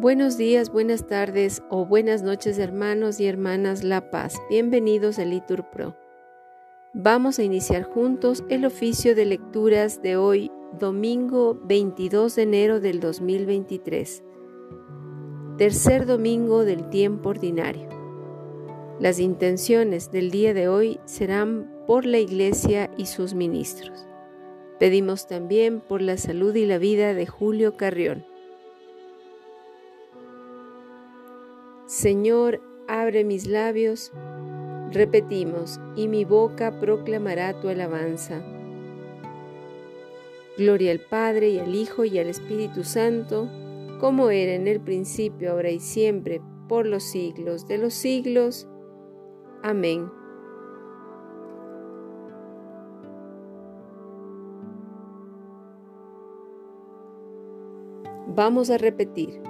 Buenos días, buenas tardes o buenas noches hermanos y hermanas La Paz. Bienvenidos a Litur Pro. Vamos a iniciar juntos el oficio de lecturas de hoy, domingo 22 de enero del 2023, tercer domingo del tiempo ordinario. Las intenciones del día de hoy serán por la Iglesia y sus ministros. Pedimos también por la salud y la vida de Julio Carrión. Señor, abre mis labios, repetimos, y mi boca proclamará tu alabanza. Gloria al Padre y al Hijo y al Espíritu Santo, como era en el principio, ahora y siempre, por los siglos de los siglos. Amén. Vamos a repetir.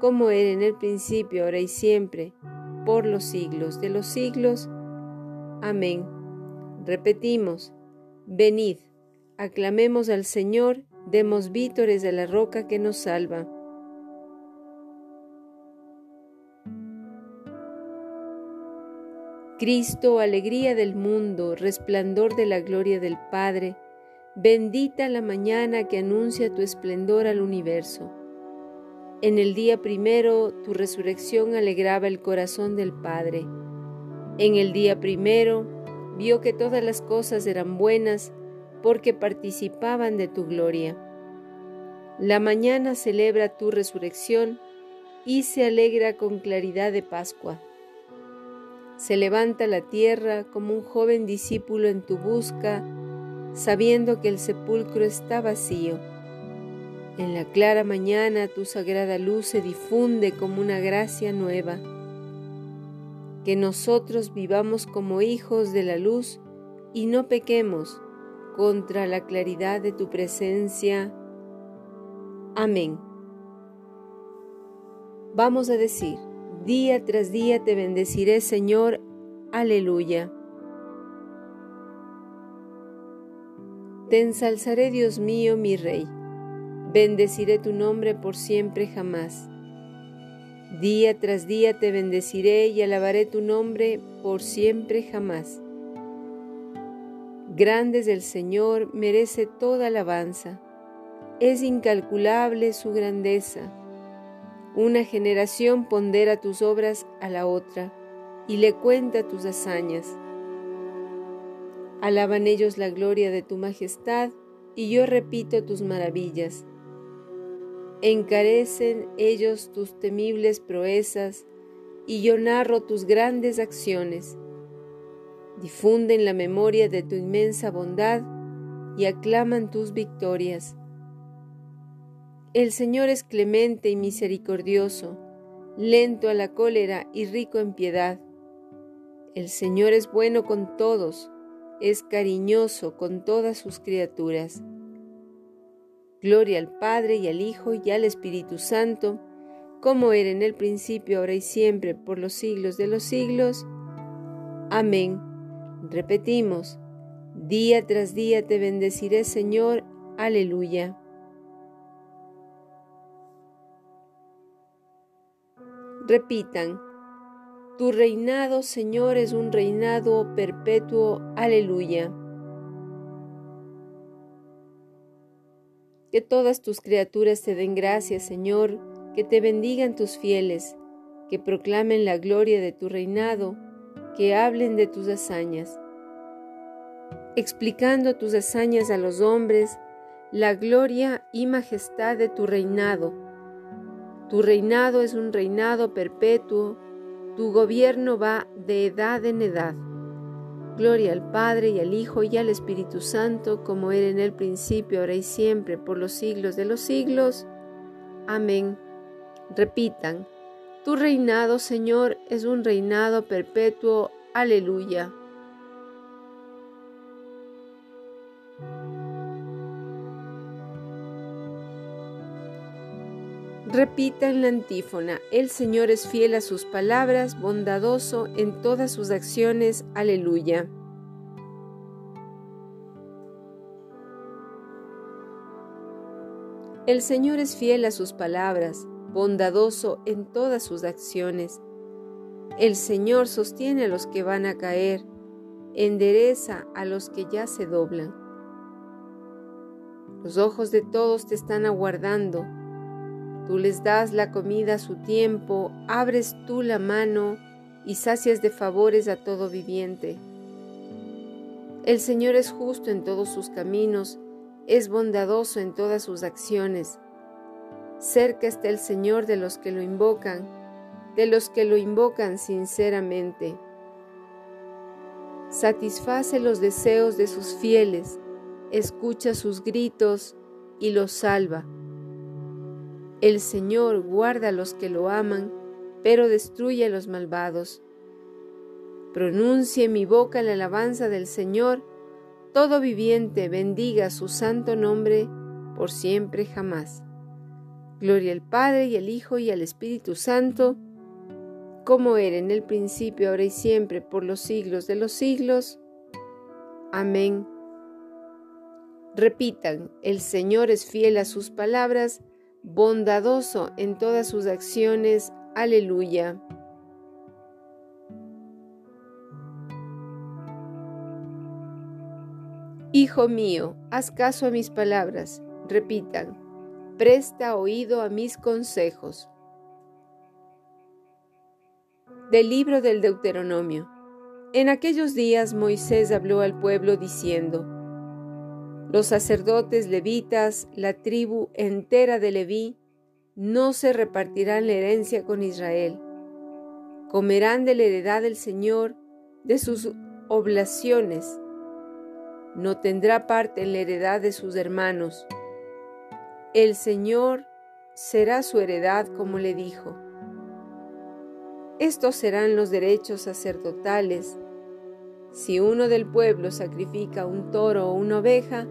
como era en el principio, ahora y siempre, por los siglos de los siglos. Amén. Repetimos, venid, aclamemos al Señor, demos vítores a la roca que nos salva. Cristo, alegría del mundo, resplandor de la gloria del Padre, bendita la mañana que anuncia tu esplendor al universo. En el día primero tu resurrección alegraba el corazón del Padre. En el día primero vio que todas las cosas eran buenas porque participaban de tu gloria. La mañana celebra tu resurrección y se alegra con claridad de Pascua. Se levanta la tierra como un joven discípulo en tu busca, sabiendo que el sepulcro está vacío en la clara mañana tu sagrada luz se difunde como una gracia nueva. Que nosotros vivamos como hijos de la luz y no pequemos contra la claridad de tu presencia. Amén. Vamos a decir, día tras día te bendeciré, Señor. Aleluya. Te ensalzaré, Dios mío, mi Rey Bendeciré tu nombre por siempre jamás. Día tras día te bendeciré y alabaré tu nombre por siempre jamás. Grande es el Señor, merece toda alabanza. Es incalculable su grandeza. Una generación pondera tus obras a la otra y le cuenta tus hazañas. Alaban ellos la gloria de tu majestad y yo repito tus maravillas. Encarecen ellos tus temibles proezas, y yo narro tus grandes acciones. Difunden la memoria de tu inmensa bondad y aclaman tus victorias. El Señor es clemente y misericordioso, lento a la cólera y rico en piedad. El Señor es bueno con todos, es cariñoso con todas sus criaturas. Gloria al Padre y al Hijo y al Espíritu Santo, como era en el principio, ahora y siempre, por los siglos de los siglos. Amén. Repetimos, día tras día te bendeciré, Señor. Aleluya. Repitan, tu reinado, Señor, es un reinado perpetuo. Aleluya. Que todas tus criaturas te den gracias, Señor, que te bendigan tus fieles, que proclamen la gloria de tu reinado, que hablen de tus hazañas. Explicando tus hazañas a los hombres, la gloria y majestad de tu reinado. Tu reinado es un reinado perpetuo, tu gobierno va de edad en edad. Gloria al Padre y al Hijo y al Espíritu Santo, como era en el principio, ahora y siempre, por los siglos de los siglos. Amén. Repitan, tu reinado, Señor, es un reinado perpetuo. Aleluya. Repitan la antífona, el Señor es fiel a sus palabras, bondadoso en todas sus acciones. Aleluya. El Señor es fiel a sus palabras, bondadoso en todas sus acciones. El Señor sostiene a los que van a caer, endereza a los que ya se doblan. Los ojos de todos te están aguardando. Tú les das la comida a su tiempo, abres tú la mano y sacias de favores a todo viviente. El Señor es justo en todos sus caminos, es bondadoso en todas sus acciones. Cerca está el Señor de los que lo invocan, de los que lo invocan sinceramente. Satisface los deseos de sus fieles, escucha sus gritos y los salva. El Señor guarda a los que lo aman, pero destruye a los malvados. Pronuncie mi boca la alabanza del Señor, todo viviente bendiga su santo nombre por siempre jamás. Gloria al Padre y al Hijo y al Espíritu Santo, como era en el principio, ahora y siempre, por los siglos de los siglos. Amén. Repitan, el Señor es fiel a sus palabras, bondadoso en todas sus acciones. Aleluya. Hijo mío, haz caso a mis palabras. Repitan, presta oído a mis consejos. Del libro del Deuteronomio. En aquellos días Moisés habló al pueblo diciendo, Los sacerdotes levitas, la tribu entera de Leví, no se repartirán la herencia con Israel. Comerán de la heredad del Señor, de sus oblaciones. No tendrá parte en la heredad de sus hermanos el Señor será su heredad como le dijo. Estos serán los derechos sacerdotales. Si uno del pueblo sacrifica un toro o una oveja,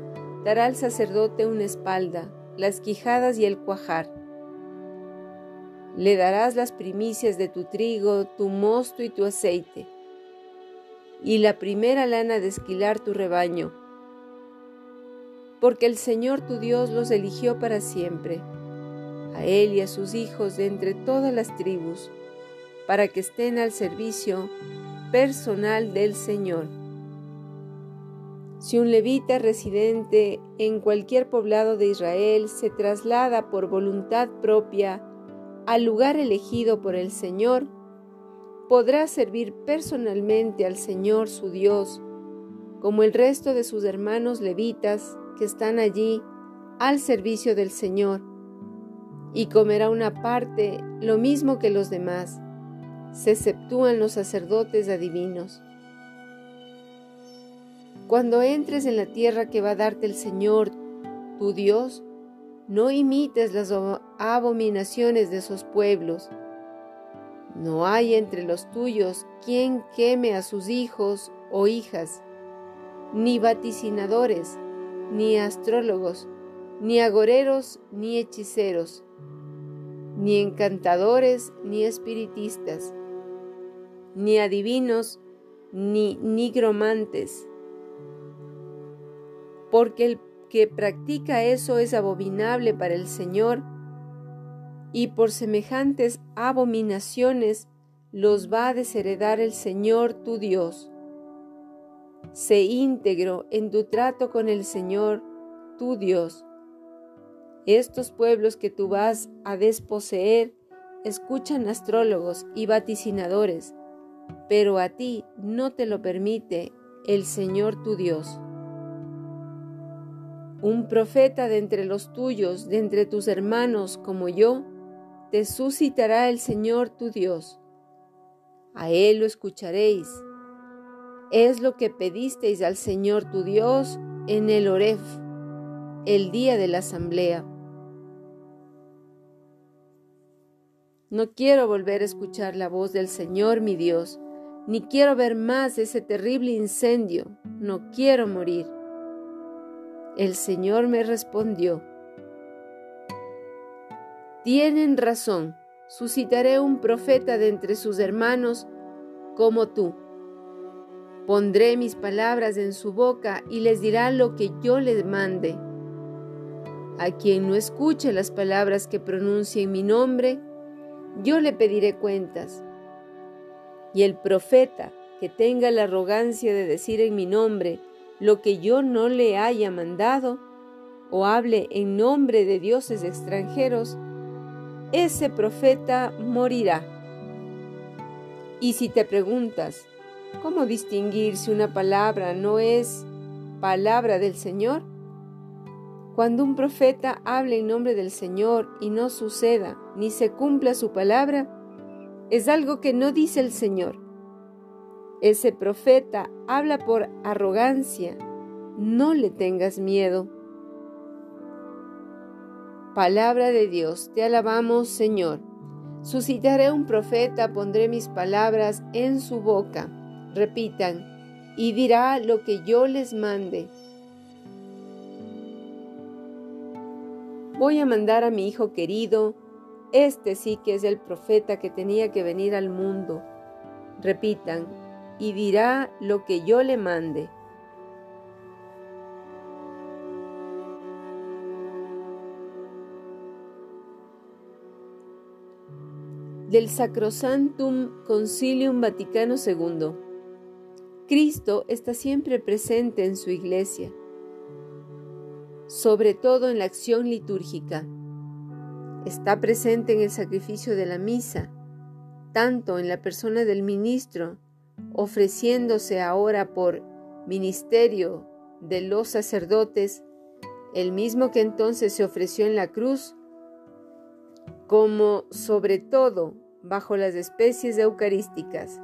dará al sacerdote una espalda, las quijadas y el cuajar. Le darás las primicias de tu trigo, tu mosto y tu aceite, y la primera lana de esquilar tu rebaño porque el Señor tu Dios los eligió para siempre, a Él y a sus hijos de entre todas las tribus, para que estén al servicio personal del Señor. Si un levita residente en cualquier poblado de Israel se traslada por voluntad propia al lugar elegido por el Señor, podrá servir personalmente al Señor su Dios, como el resto de sus hermanos levitas, que están allí al servicio del Señor y comerá una parte lo mismo que los demás. Se exceptúan los sacerdotes adivinos. Cuando entres en la tierra que va a darte el Señor, tu Dios, no imites las abominaciones de esos pueblos. No hay entre los tuyos quien queme a sus hijos o hijas, ni vaticinadores, ni astrólogos, ni agoreros, ni hechiceros, ni encantadores, ni espiritistas, ni adivinos, ni nigromantes, porque el que practica eso es abominable para el Señor, y por semejantes abominaciones los va a desheredar el Señor tu Dios. Sé íntegro en tu trato con el Señor tu Dios. Estos pueblos que tú vas a desposeer escuchan astrólogos y vaticinadores, pero a ti no te lo permite el Señor tu Dios. Un profeta de entre los tuyos, de entre tus hermanos como yo, te suscitará el Señor tu Dios. A Él lo escucharéis. Es lo que pedisteis al Señor tu Dios en el Oref, el día de la asamblea. No quiero volver a escuchar la voz del Señor mi Dios, ni quiero ver más ese terrible incendio, no quiero morir. El Señor me respondió, tienen razón, suscitaré un profeta de entre sus hermanos como tú. Pondré mis palabras en su boca y les dirá lo que yo les mande. A quien no escuche las palabras que pronuncie en mi nombre, yo le pediré cuentas. Y el profeta que tenga la arrogancia de decir en mi nombre lo que yo no le haya mandado, o hable en nombre de dioses extranjeros, ese profeta morirá. Y si te preguntas, ¿cómo distinguir si una palabra no es palabra del Señor? Cuando un profeta habla en nombre del Señor y no suceda ni se cumpla su palabra, es algo que no dice el Señor. Ese profeta habla por arrogancia. No le tengas miedo. Palabra de Dios, te alabamos Señor. Suscitaré un profeta, pondré mis palabras en su boca. Repitan, y dirá lo que yo les mande. Voy a mandar a mi hijo querido, este sí que es el profeta que tenía que venir al mundo. Repitan, y dirá lo que yo le mande. del Sacrosantum Concilium Vaticano II. Cristo está siempre presente en su iglesia, sobre todo en la acción litúrgica. Está presente en el sacrificio de la misa, tanto en la persona del ministro, ofreciéndose ahora por ministerio de los sacerdotes, el mismo que entonces se ofreció en la cruz, como sobre todo bajo las especies eucarísticas.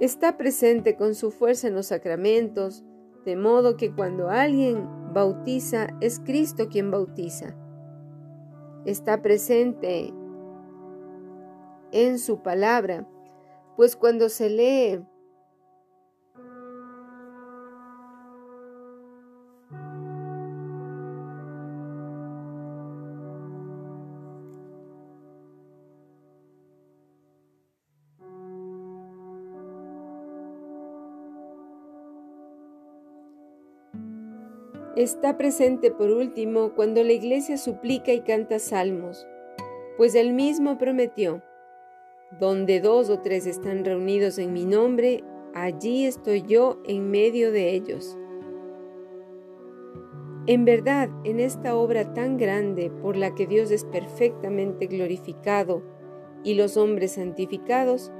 Está presente con su fuerza en los sacramentos, de modo que cuando alguien bautiza es Cristo quien bautiza. Está presente en su palabra, pues cuando se lee Está presente por último cuando la iglesia suplica y canta salmos, pues él mismo prometió, donde dos o tres están reunidos en mi nombre, allí estoy yo en medio de ellos. En verdad, en esta obra tan grande por la que Dios es perfectamente glorificado y los hombres santificados,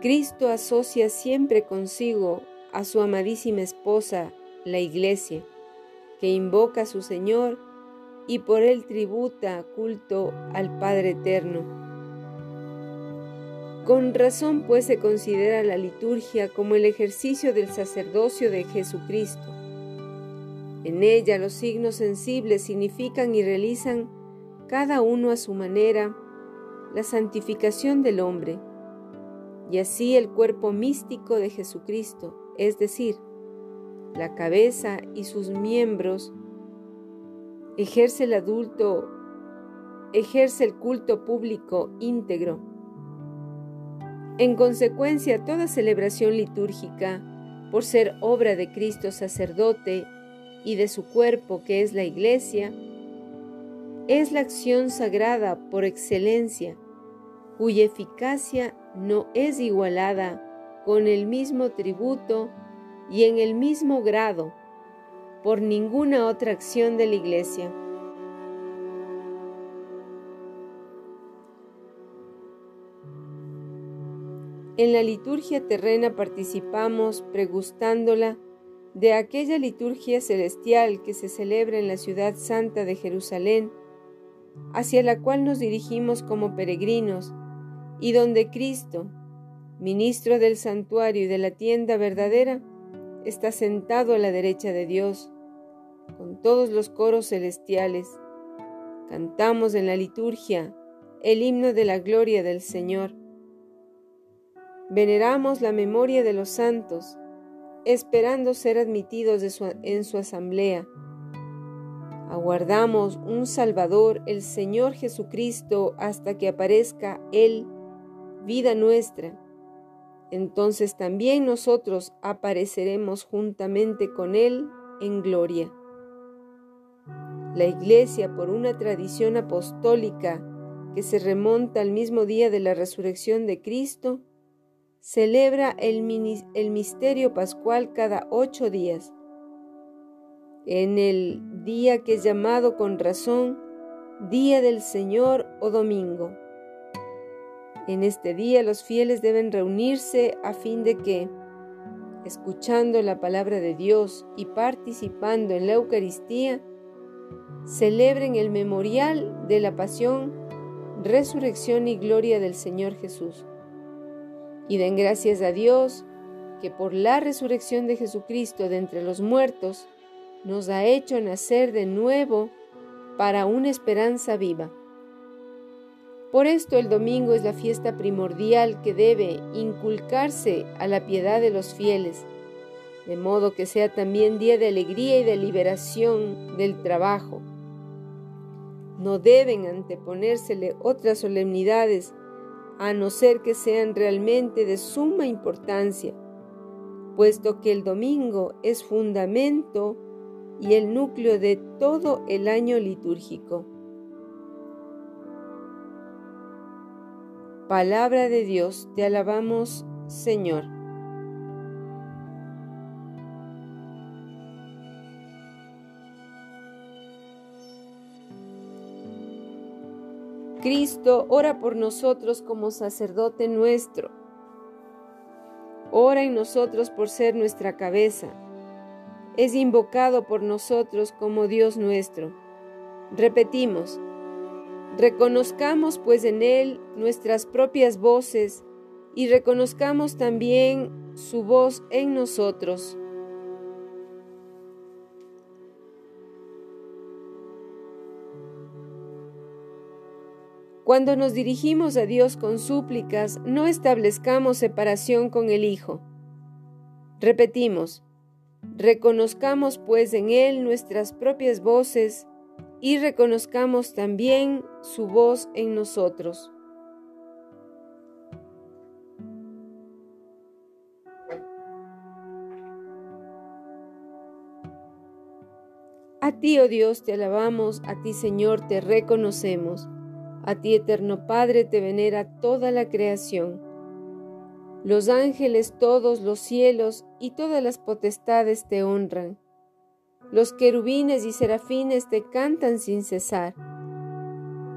Cristo asocia siempre consigo a su amadísima esposa, la Iglesia, que invoca a su Señor y por él tributa culto al Padre Eterno. Con razón pues se considera la liturgia como el ejercicio del sacerdocio de Jesucristo. En ella los signos sensibles significan y realizan cada uno a su manera la santificación del hombre, y así el cuerpo místico de Jesucristo, es decir, la cabeza y sus miembros, ejerce el adulto ejerce el culto público íntegro. En consecuencia, toda celebración litúrgica, por ser obra de Cristo sacerdote y de su cuerpo que es la Iglesia, es la acción sagrada por excelencia, cuya eficacia no es igualada con el mismo tributo y en el mismo grado por ninguna otra acción de la Iglesia. En la liturgia terrena participamos pregustándola de aquella liturgia celestial que se celebra en la ciudad santa de Jerusalén, hacia la cual nos dirigimos como peregrinos, y donde Cristo, ministro del santuario y de la tienda verdadera, está sentado a la derecha de Dios, con todos los coros celestiales. Cantamos en la liturgia el himno de la gloria del Señor. Veneramos la memoria de los santos, esperando ser admitidos en su asamblea. Aguardamos un Salvador, el Señor Jesucristo, hasta que aparezca Él, vida nuestra entonces también nosotros apareceremos juntamente con Él en gloria. La Iglesia, por una tradición apostólica que se remonta al mismo día de la resurrección de Cristo, celebra el, misterio pascual cada ocho días. En el día que es llamado con razón Día del Señor o Domingo. En este día los fieles deben reunirse a fin de que, escuchando la palabra de Dios y participando en la Eucaristía, celebren el memorial de la pasión, resurrección y gloria del Señor Jesús. Y den gracias a Dios que por la resurrección de Jesucristo de entre los muertos nos ha hecho nacer de nuevo para una esperanza viva. Por esto el domingo es la fiesta primordial que debe inculcarse a la piedad de los fieles, de modo que sea también día de alegría y de liberación del trabajo. No deben anteponérsele otras solemnidades, a no ser que sean realmente de suma importancia, puesto que el domingo es fundamento y el núcleo de todo el año litúrgico. Palabra de Dios, te alabamos, Señor. Cristo, ora por nosotros como sacerdote nuestro. Ora en nosotros por ser nuestra cabeza. Es invocado por nosotros como Dios nuestro. Repetimos, Reconozcamos pues en Él nuestras propias voces y reconozcamos también su voz en nosotros. Cuando nos dirigimos a Dios con súplicas, no establezcamos separación con el Hijo. Repetimos, reconozcamos pues en Él nuestras propias voces y reconozcamos también su voz en nosotros. A ti, oh Dios, te alabamos, a ti, Señor, te reconocemos, a ti, eterno Padre, te venera toda la creación. Los ángeles, todos los cielos y todas las potestades te honran. Los querubines y serafines te cantan sin cesar.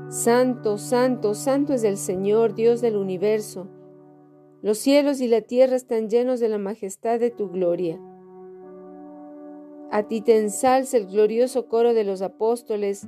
Santo, santo, santo es el Señor, Dios del universo. Los cielos y la tierra están llenos de la majestad de tu gloria. A ti te ensalza el glorioso coro de los apóstoles,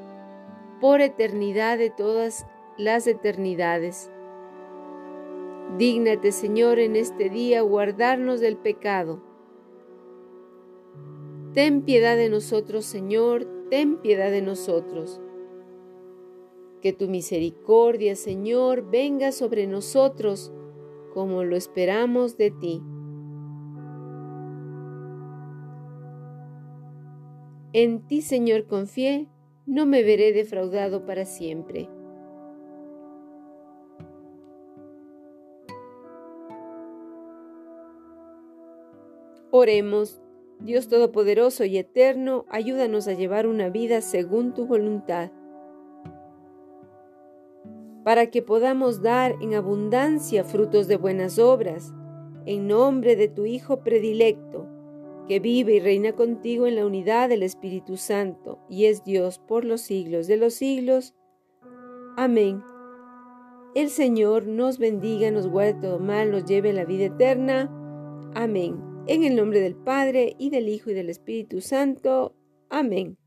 por eternidad de todas las eternidades. Dígnate, Señor, en este día guardarnos del pecado. Ten piedad de nosotros, Señor, ten piedad de nosotros. Que tu misericordia, Señor, venga sobre nosotros como lo esperamos de ti. En ti, Señor, confié, no me veré defraudado para siempre. Oremos, Dios Todopoderoso y Eterno, ayúdanos a llevar una vida según tu voluntad, para que podamos dar en abundancia frutos de buenas obras, en nombre de tu Hijo predilecto, que vive y reina contigo en la unidad del Espíritu Santo, y es Dios por los siglos de los siglos. Amén. El Señor nos bendiga, nos guarde todo mal, nos lleve a la vida eterna. Amén. En el nombre del Padre, y del Hijo, y del Espíritu Santo. Amén.